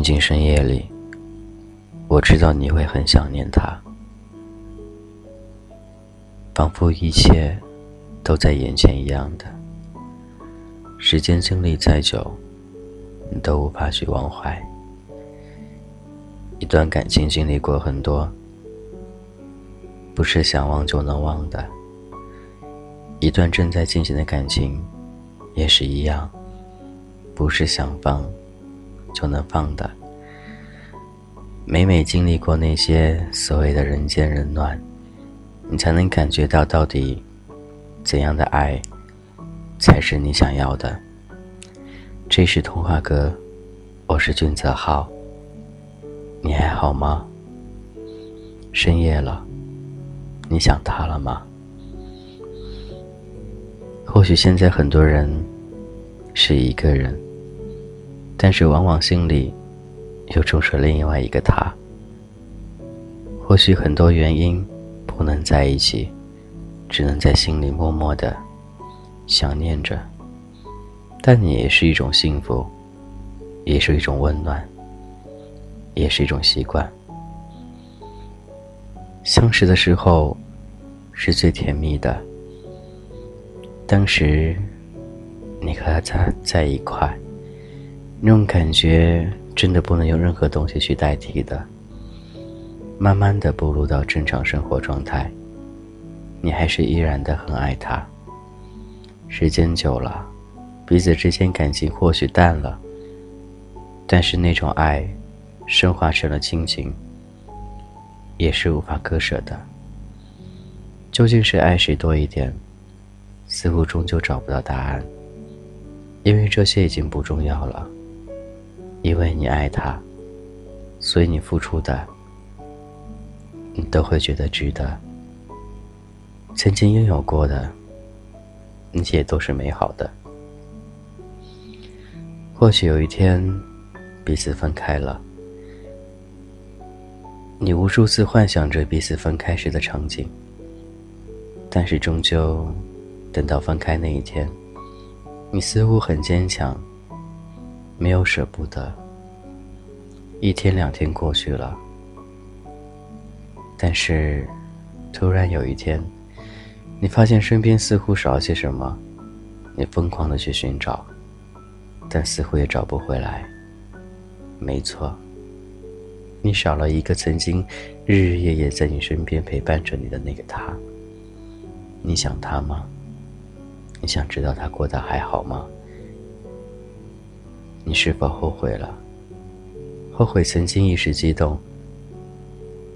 静静深夜里，我知道你会很想念他，仿佛一切都在眼前一样的。时间经历再久，你都无法去忘怀。一段感情经历过很多，不是想忘就能忘的。一段正在进行的感情，也是一样，不是想放。就能放的。每每经历过那些所谓的人间冷暖，你才能感觉到到底怎样的爱才是你想要的。这是童话哥，我是俊泽浩。你还好吗？深夜了，你想他了吗？或许现在很多人是一个人。但是，往往心里又住着另外一个他。或许很多原因不能在一起，只能在心里默默的想念着。但你也是一种幸福，也是一种温暖，也是一种习惯。相识的时候是最甜蜜的，当时你和他在在一块。那种感觉真的不能用任何东西去代替的。慢慢的步入到正常生活状态，你还是依然的很爱他。时间久了，彼此之间感情或许淡了，但是那种爱，升华成了亲情，也是无法割舍的。究竟是爱谁多一点，似乎终究找不到答案，因为这些已经不重要了。因为你爱他，所以你付出的，你都会觉得值得。曾经拥有过的，一切都是美好的。或许有一天，彼此分开了，你无数次幻想着彼此分开时的场景，但是终究，等到分开那一天，你似乎很坚强。没有舍不得。一天两天过去了，但是，突然有一天，你发现身边似乎少了些什么，你疯狂的去寻找，但似乎也找不回来。没错，你少了一个曾经日日夜夜在你身边陪伴着你的那个他。你想他吗？你想知道他过得还好吗？你是否后悔了？后悔曾经一时激动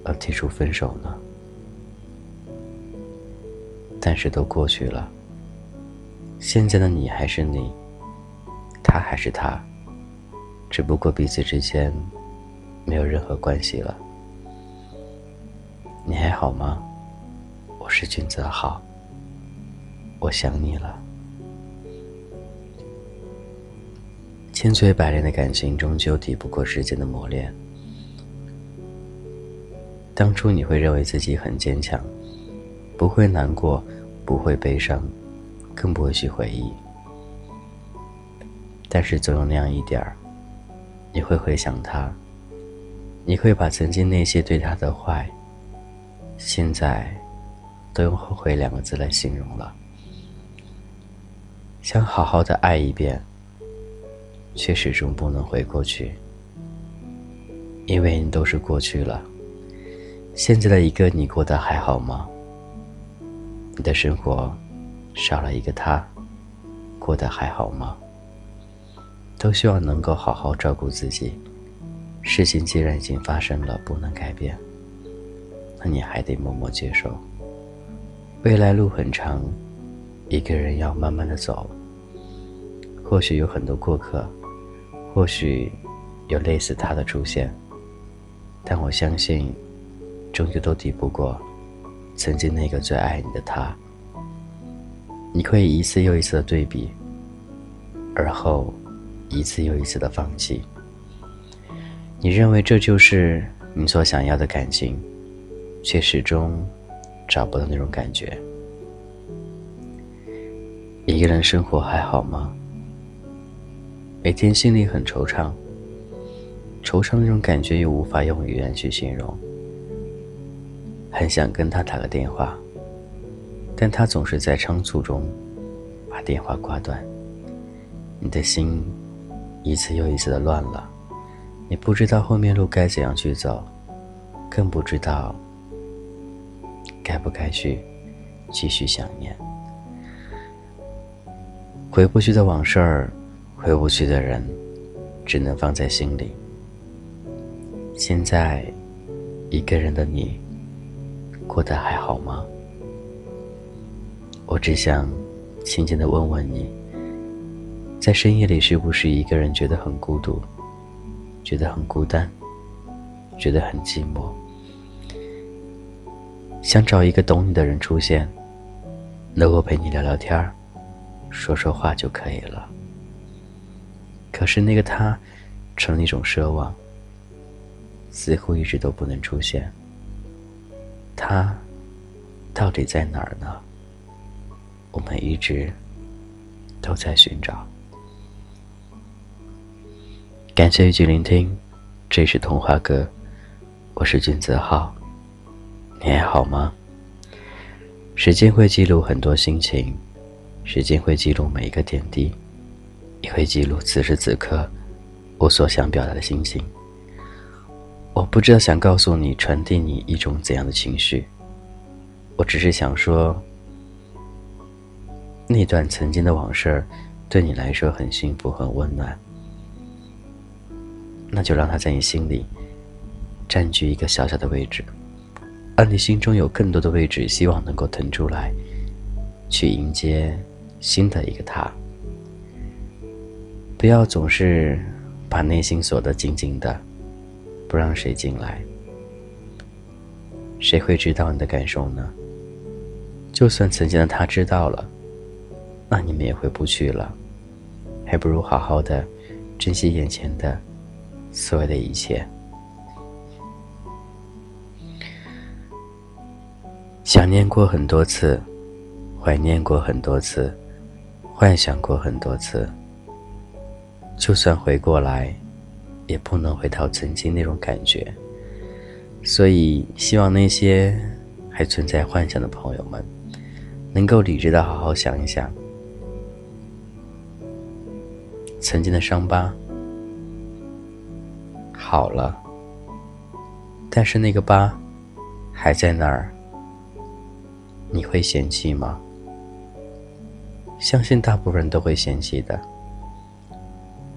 而提出分手呢？但是都过去了。现在的你还是你，他还是他，只不过彼此之间没有任何关系了。你还好吗？我是君泽浩，我想你了。千锤百炼的感情，终究抵不过时间的磨练。当初你会认为自己很坚强，不会难过，不会悲伤，更不会去回忆。但是总有那样一点儿，你会回想他，你会把曾经那些对他的坏，现在都用后悔两个字来形容了。想好好的爱一遍。却始终不能回过去，因为你都是过去了。现在的一个你过得还好吗？你的生活少了一个他，过得还好吗？都希望能够好好照顾自己。事情既然已经发生了，不能改变，那你还得默默接受。未来路很长，一个人要慢慢的走。或许有很多过客。或许有类似他的出现，但我相信，终究都抵不过曾经那个最爱你的他。你可以一次又一次的对比，而后一次又一次的放弃。你认为这就是你所想要的感情，却始终找不到那种感觉。一个人生活还好吗？每天心里很惆怅，惆怅那种感觉又无法用语言去形容。很想跟他打个电话，但他总是在仓促中把电话挂断。你的心一次又一次的乱了，你不知道后面路该怎样去走，更不知道该不该去继续想念。回不去的往事儿，回不去的人，只能放在心里。现在，一个人的你。过得还好吗？我只想轻轻的问问你，在深夜里是不是一个人觉得很孤独，觉得很孤单，觉得很寂寞，想找一个懂你的人出现，能够陪你聊聊天儿，说说话就可以了。可是那个他，成了一种奢望，似乎一直都不能出现。他到底在哪儿呢？我们一直都在寻找。感谢一句聆听，这是童话哥，我是君子浩，你还好吗？时间会记录很多心情，时间会记录每一个点滴，也会记录此时此刻我所想表达的心情。我不知道想告诉你、传递你一种怎样的情绪。我只是想说，那段曾经的往事，对你来说很幸福、很温暖。那就让它在你心里占据一个小小的位置，而你心中有更多的位置，希望能够腾出来，去迎接新的一个他。不要总是把内心锁得紧紧的。不让谁进来，谁会知道你的感受呢？就算曾经的他知道了，那你们也回不去了。还不如好好的珍惜眼前的所有的一切。想念过很多次，怀念过很多次，幻想过很多次。就算回过来。也不能回到曾经那种感觉，所以希望那些还存在幻想的朋友们，能够理智的好好想一想，曾经的伤疤好了，但是那个疤还在那儿，你会嫌弃吗？相信大部分人都会嫌弃的。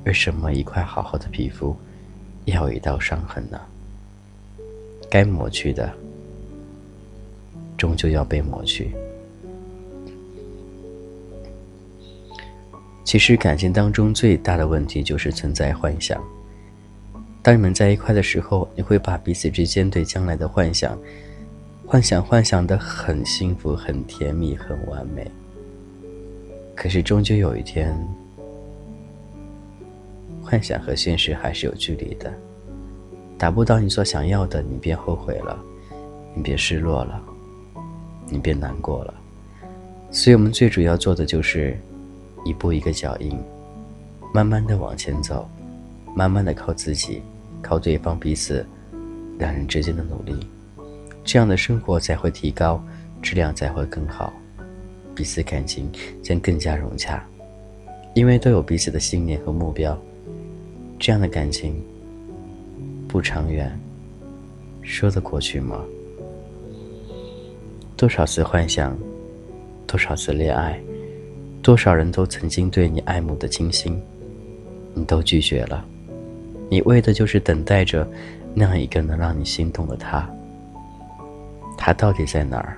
为什么一块好好的皮肤，要有一道伤痕呢？该抹去的，终究要被抹去。其实感情当中最大的问题就是存在幻想。当你们在一块的时候，你会把彼此之间对将来的幻想，幻想幻想的很幸福、很甜蜜、很完美。可是终究有一天。幻想和现实还是有距离的，达不到你所想要的，你便后悔了，你便失落了，你便难过了。所以我们最主要做的就是一步一个脚印，慢慢的往前走，慢慢的靠自己，靠对方彼此两人之间的努力，这样的生活才会提高，质量才会更好，彼此感情将更加融洽，因为都有彼此的信念和目标。这样的感情不长远，说得过去吗？多少次幻想，多少次恋爱，多少人都曾经对你爱慕的倾心，你都拒绝了。你为的就是等待着那样一个能让你心动的他。他到底在哪儿？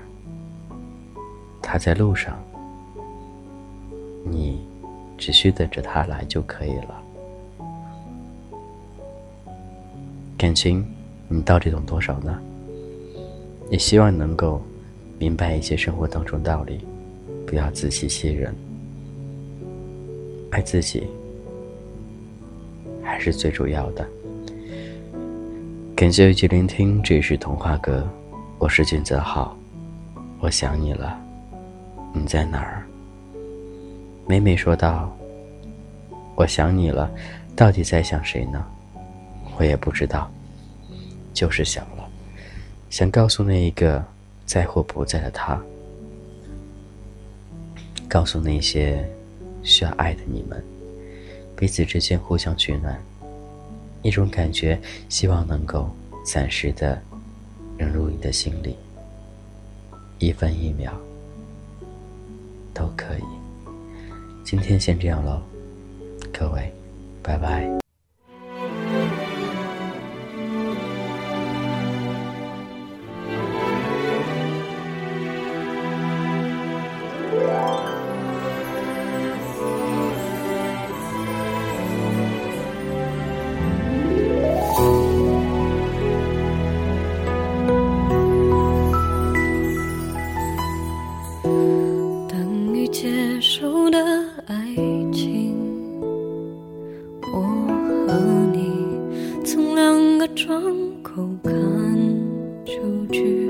他在路上，你只需等着他来就可以了。感情，你到底懂多少呢？也希望能够明白一些生活当中道理，不要自欺欺人。爱自己还是最主要的。感谢一起聆听，这是童话阁，我是俊泽浩，我想你了，你在哪儿？每每说到我想你了，到底在想谁呢？我也不知道，就是想了，想告诉那一个在或不在的他，告诉那些需要爱的你们，彼此之间互相取暖，一种感觉，希望能够暂时的融入你的心里，一分一秒都可以。今天先这样喽，各位，拜拜。不看出去。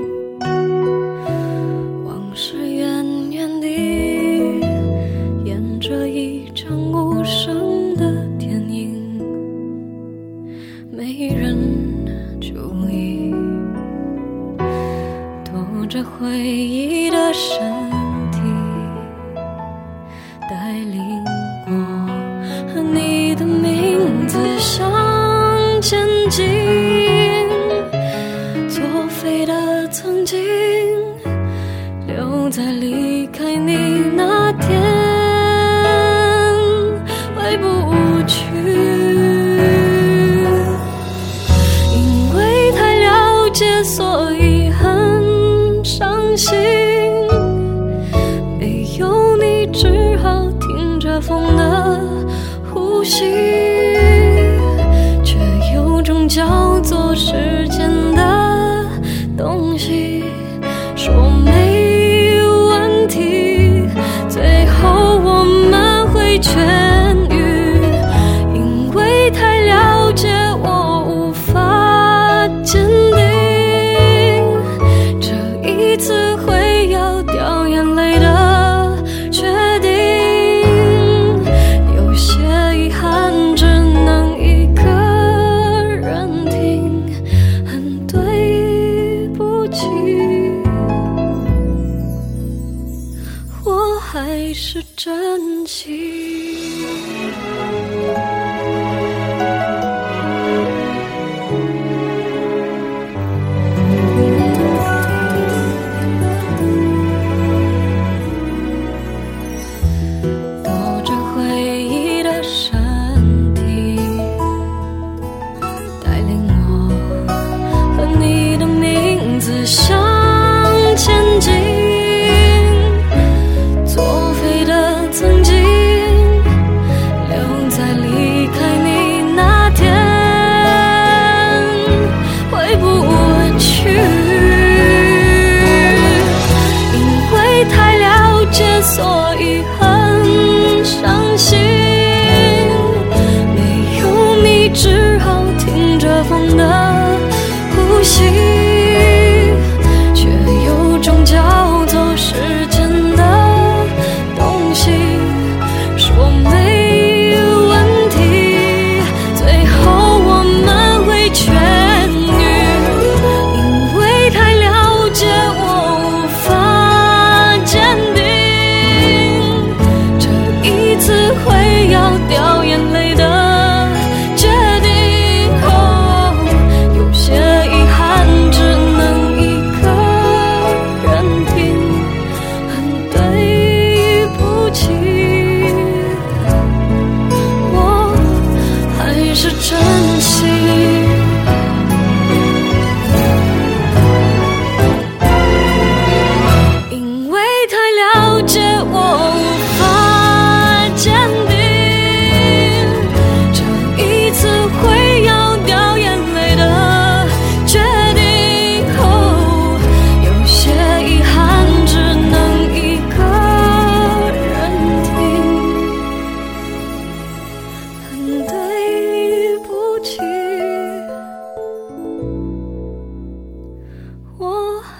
往事远远地演着一场无声的电影没人注意。拖着回忆的身体带领我和你的名字向前进在离开你那天，回不去。因为太了解，所以很伤。心没有你，只好听着风的呼吸，却有种叫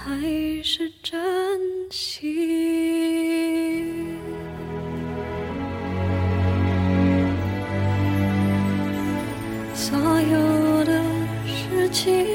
还是珍惜所有的。事情。